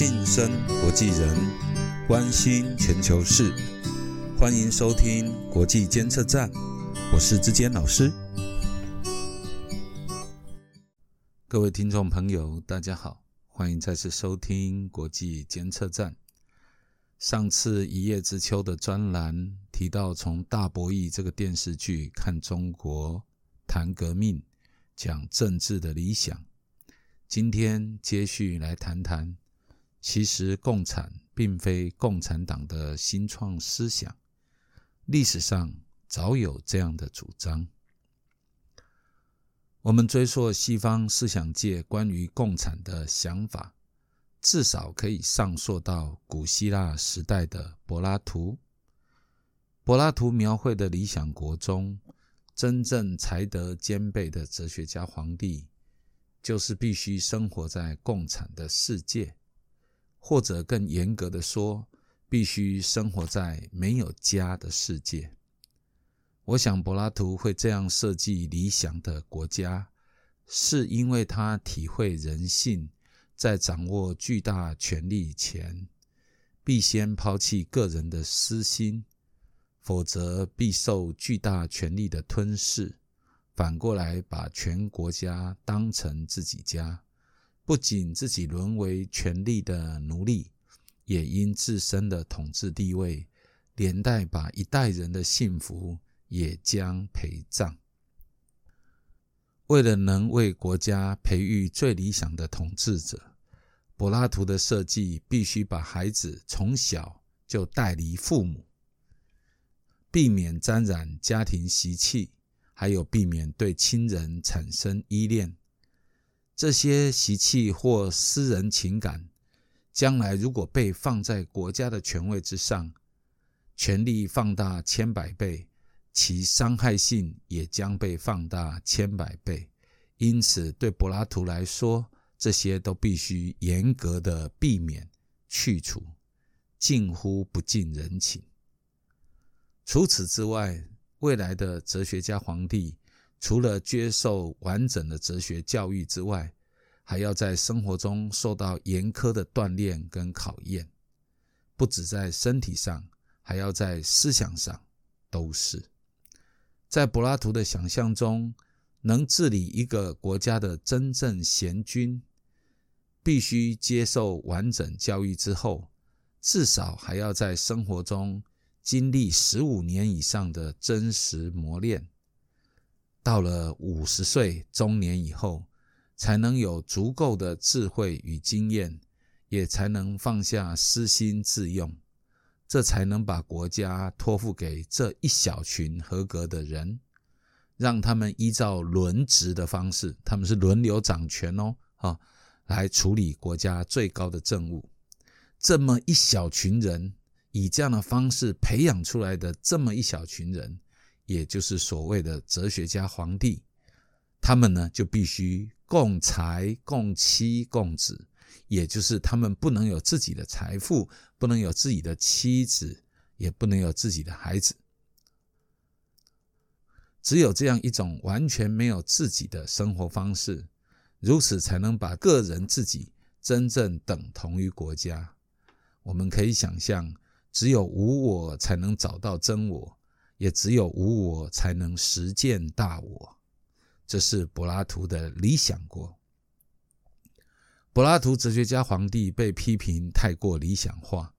晋升国际人，关心全球事，欢迎收听国际监测站，我是志坚老师。各位听众朋友，大家好，欢迎再次收听国际监测站。上次《一叶知秋》的专栏提到，从大博弈这个电视剧看中国，谈革命，讲政治的理想。今天接续来谈谈。其实，共产并非共产党的新创思想，历史上早有这样的主张。我们追溯西方思想界关于共产的想法，至少可以上溯到古希腊时代的柏拉图。柏拉图描绘的理想国中，真正才德兼备的哲学家皇帝，就是必须生活在共产的世界。或者更严格的说，必须生活在没有家的世界。我想柏拉图会这样设计理想的国家，是因为他体会人性在掌握巨大权力前，必先抛弃个人的私心，否则必受巨大权力的吞噬。反过来把全国家当成自己家。不仅自己沦为权力的奴隶，也因自身的统治地位，连带把一代人的幸福也将陪葬。为了能为国家培育最理想的统治者，柏拉图的设计必须把孩子从小就带离父母，避免沾染家庭习气，还有避免对亲人产生依恋。这些习气或私人情感，将来如果被放在国家的权位之上，权力放大千百倍，其伤害性也将被放大千百倍。因此，对柏拉图来说，这些都必须严格的避免去除，近乎不近人情。除此之外，未来的哲学家皇帝。除了接受完整的哲学教育之外，还要在生活中受到严苛的锻炼跟考验，不止在身体上，还要在思想上，都是。在柏拉图的想象中，能治理一个国家的真正贤君，必须接受完整教育之后，至少还要在生活中经历十五年以上的真实磨练。到了五十岁中年以后，才能有足够的智慧与经验，也才能放下私心自用，这才能把国家托付给这一小群合格的人，让他们依照轮值的方式，他们是轮流掌权哦，啊，来处理国家最高的政务。这么一小群人，以这样的方式培养出来的这么一小群人。也就是所谓的哲学家皇帝，他们呢就必须共财、共妻、共子，也就是他们不能有自己的财富，不能有自己的妻子，也不能有自己的孩子。只有这样一种完全没有自己的生活方式，如此才能把个人自己真正等同于国家。我们可以想象，只有无我才能找到真我。也只有无我才能实践大我，这是柏拉图的理想国。柏拉图哲学家皇帝被批评太过理想化，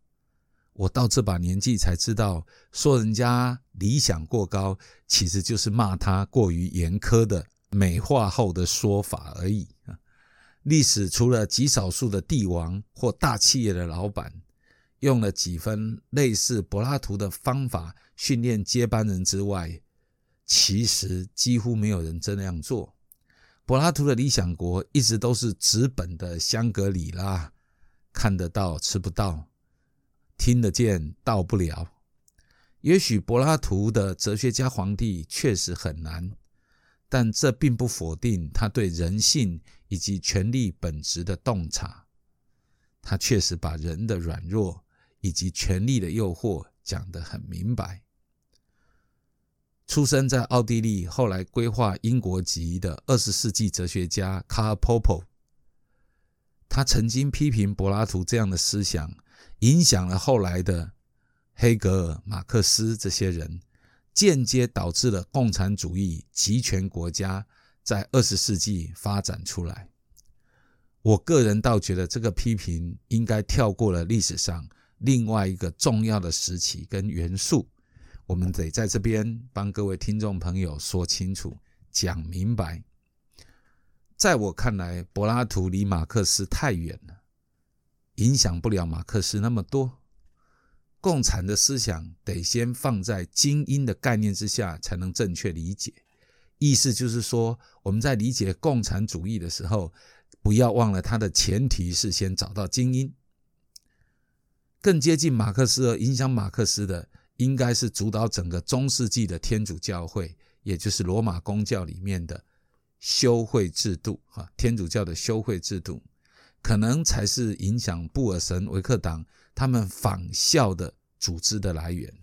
我到这把年纪才知道，说人家理想过高，其实就是骂他过于严苛的美化后的说法而已啊。历史除了极少数的帝王或大企业的老板。用了几分类似柏拉图的方法训练接班人之外，其实几乎没有人这样做。柏拉图的理想国一直都是纸本的香格里拉，看得到吃不到，听得见到不了。也许柏拉图的哲学家皇帝确实很难，但这并不否定他对人性以及权力本质的洞察。他确实把人的软弱。以及权力的诱惑讲得很明白。出生在奥地利，后来规划英国籍的二十世纪哲学家卡尔·波普，他曾经批评柏拉图这样的思想，影响了后来的黑格尔、马克思这些人，间接导致了共产主义集权国家在二十世纪发展出来。我个人倒觉得这个批评应该跳过了历史上另外一个重要的时期跟元素。我们得在这边帮各位听众朋友说清楚、讲明白。在我看来，柏拉图离马克思太远了，影响不了马克思那么多。共产的思想得先放在精英的概念之下，才能正确理解。意思就是说，我们在理解共产主义的时候，不要忘了它的前提是先找到精英。更接近马克思而影响马克思的。应该是主导整个中世纪的天主教会，也就是罗马公教里面的修会制度，哈，天主教的修会制度，可能才是影响布尔神维克党他们仿效的组织的来源。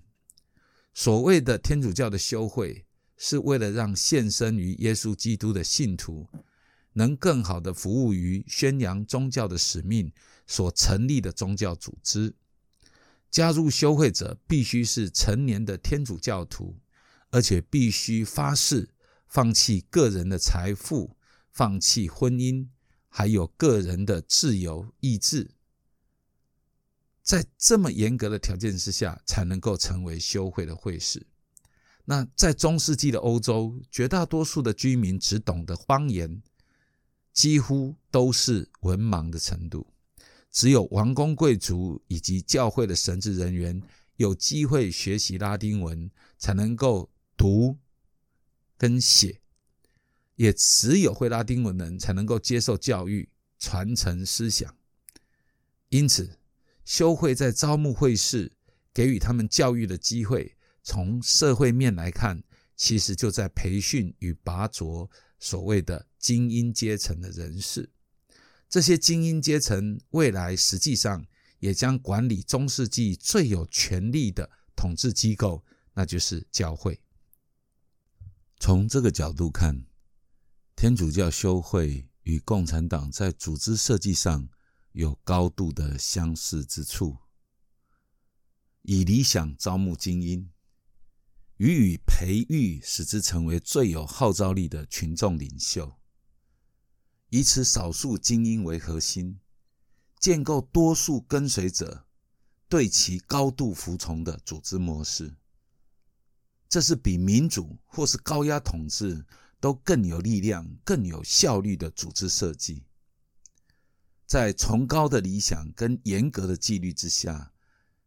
所谓的天主教的修会，是为了让献身于耶稣基督的信徒，能更好的服务于宣扬宗教的使命所成立的宗教组织。加入修会者必须是成年的天主教徒，而且必须发誓放弃个人的财富、放弃婚姻，还有个人的自由意志。在这么严格的条件之下，才能够成为修会的会士。那在中世纪的欧洲，绝大多数的居民只懂得方言，几乎都是文盲的程度。只有王公贵族以及教会的神职人员有机会学习拉丁文，才能够读跟写；也只有会拉丁文的人才能够接受教育、传承思想。因此，修会在招募会士、给予他们教育的机会，从社会面来看，其实就在培训与拔擢所谓的精英阶层的人士。这些精英阶层未来实际上也将管理中世纪最有权力的统治机构，那就是教会。从这个角度看，天主教修会与共产党在组织设计上有高度的相似之处，以理想招募精英，予以培育，使之成为最有号召力的群众领袖。以此少数精英为核心，建构多数跟随者对其高度服从的组织模式。这是比民主或是高压统治都更有力量、更有效率的组织设计。在崇高的理想跟严格的纪律之下，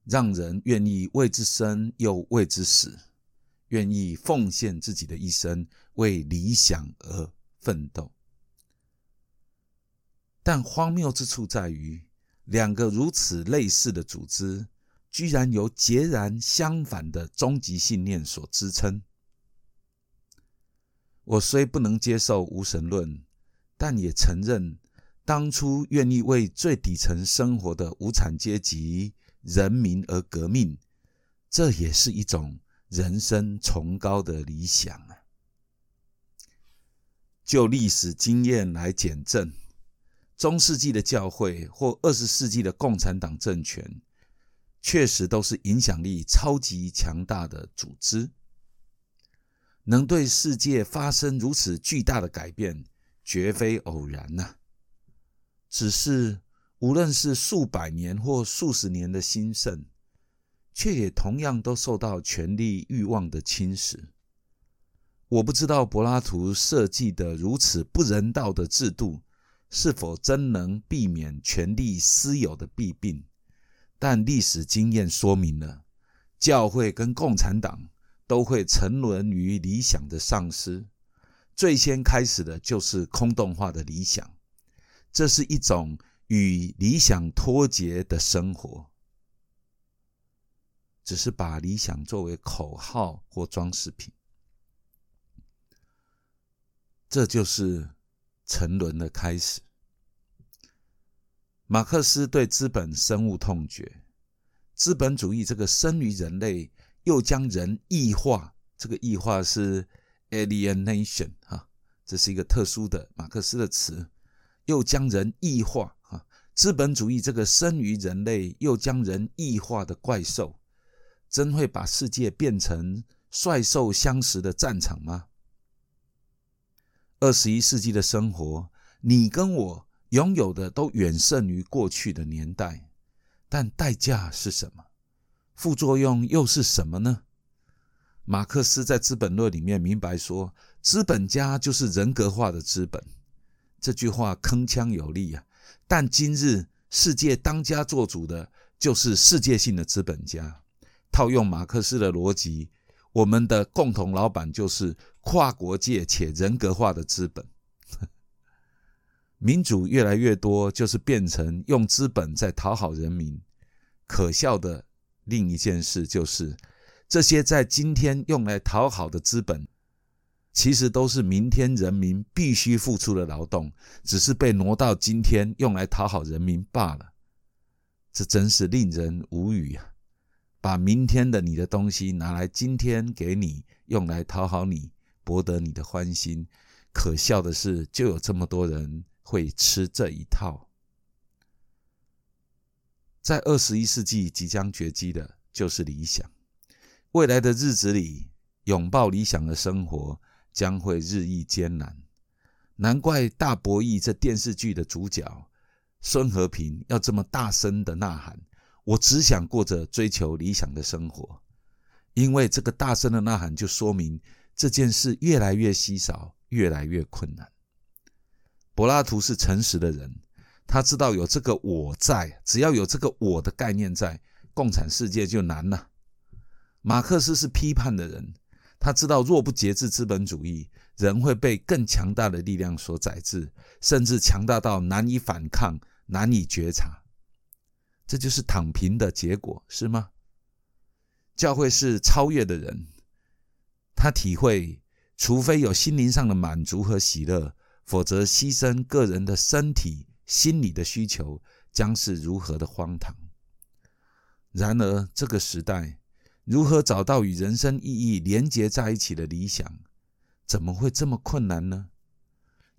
让人愿意为之生又为之死，愿意奉献自己的一生为理想而奋斗。但荒谬之处在于，两个如此类似的组织，居然由截然相反的终极信念所支撑。我虽不能接受无神论，但也承认，当初愿意为最底层生活的无产阶级人民而革命，这也是一种人生崇高的理想啊！就历史经验来检证。中世纪的教会或二十世纪的共产党政权，确实都是影响力超级强大的组织，能对世界发生如此巨大的改变，绝非偶然呐。只是无论是数百年或数十年的兴盛，却也同样都受到权力欲望的侵蚀。我不知道柏拉图设计的如此不人道的制度。是否真能避免权力私有的弊病？但历史经验说明了，教会跟共产党都会沉沦于理想的丧失。最先开始的就是空洞化的理想，这是一种与理想脱节的生活，只是把理想作为口号或装饰品。这就是。沉沦的开始。马克思对资本深恶痛绝，资本主义这个生于人类，又将人异化。这个异化是 alienation 哈，这是一个特殊的马克思的词，又将人异化哈，资本主义这个生于人类又将人异化的怪兽，真会把世界变成帅兽相食的战场吗？二十一世纪的生活，你跟我拥有的都远胜于过去的年代，但代价是什么？副作用又是什么呢？马克思在《资本论》里面明白说：“资本家就是人格化的资本。”这句话铿锵有力啊！但今日世界当家做主的就是世界性的资本家。套用马克思的逻辑，我们的共同老板就是跨国界且人格化的资本。民主越来越多，就是变成用资本在讨好人民。可笑的另一件事就是，这些在今天用来讨好的资本。其实都是明天人民必须付出的劳动，只是被挪到今天用来讨好人民罢了。这真是令人无语啊！把明天的你的东西拿来今天给你，用来讨好你，博得你的欢心。可笑的是，就有这么多人会吃这一套。在二十一世纪即将绝迹的就是理想。未来的日子里，拥抱理想的生活。将会日益艰难，难怪《大博弈》这电视剧的主角孙和平要这么大声的呐喊：“我只想过着追求理想的生活。”因为这个大声的呐喊，就说明这件事越来越稀少，越来越困难。柏拉图是诚实的人，他知道有这个“我在”，只要有这个“我”的概念在，共产世界就难了。马克思是批判的人。他知道，若不节制资本主义，人会被更强大的力量所宰制，甚至强大到难以反抗、难以觉察。这就是躺平的结果，是吗？教会是超越的人，他体会，除非有心灵上的满足和喜乐，否则牺牲个人的身体、心理的需求，将是如何的荒唐。然而，这个时代。如何找到与人生意义连结在一起的理想？怎么会这么困难呢？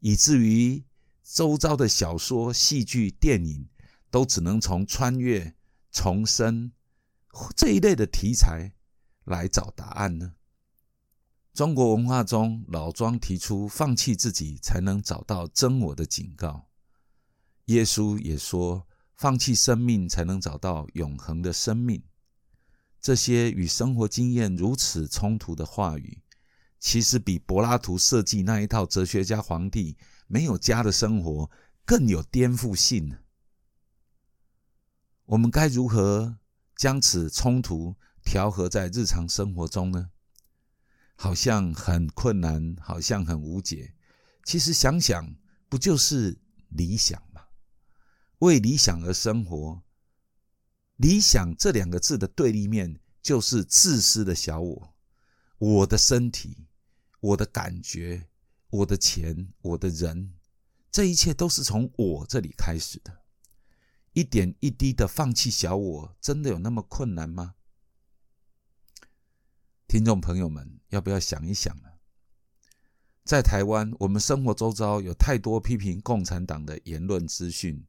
以至于周遭的小说、戏剧、电影都只能从穿越、重生这一类的题材来找答案呢？中国文化中，老庄提出放弃自己才能找到真我的警告。耶稣也说，放弃生命才能找到永恒的生命。这些与生活经验如此冲突的话语，其实比柏拉图设计那一套哲学家皇帝没有家的生活更有颠覆性。我们该如何将此冲突调和在日常生活中呢？好像很困难，好像很无解。其实想想，不就是理想吗？为理想而生活。理想这两个字的对立面就是自私的小我，我的身体、我的感觉、我的钱、我的人，这一切都是从我这里开始的。一点一滴的放弃小我，真的有那么困难吗？听众朋友们，要不要想一想呢？在台湾，我们生活周遭有太多批评共产党的言论资讯，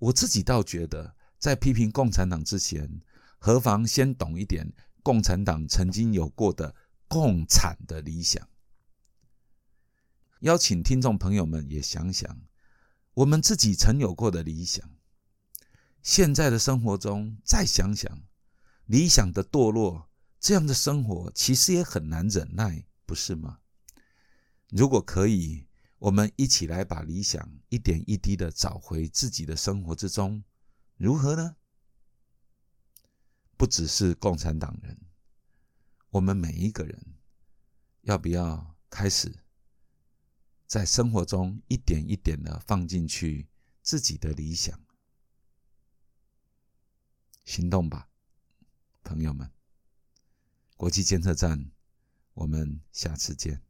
我自己倒觉得。在批评共产党之前，何妨先懂一点共产党曾经有过的共产的理想？邀请听众朋友们也想想，我们自己曾有过的理想。现在的生活中，再想想理想的堕落，这样的生活其实也很难忍耐，不是吗？如果可以，我们一起来把理想一点一滴的找回自己的生活之中。如何呢？不只是共产党人，我们每一个人，要不要开始在生活中一点一点的放进去自己的理想？行动吧，朋友们！国际监测站，我们下次见。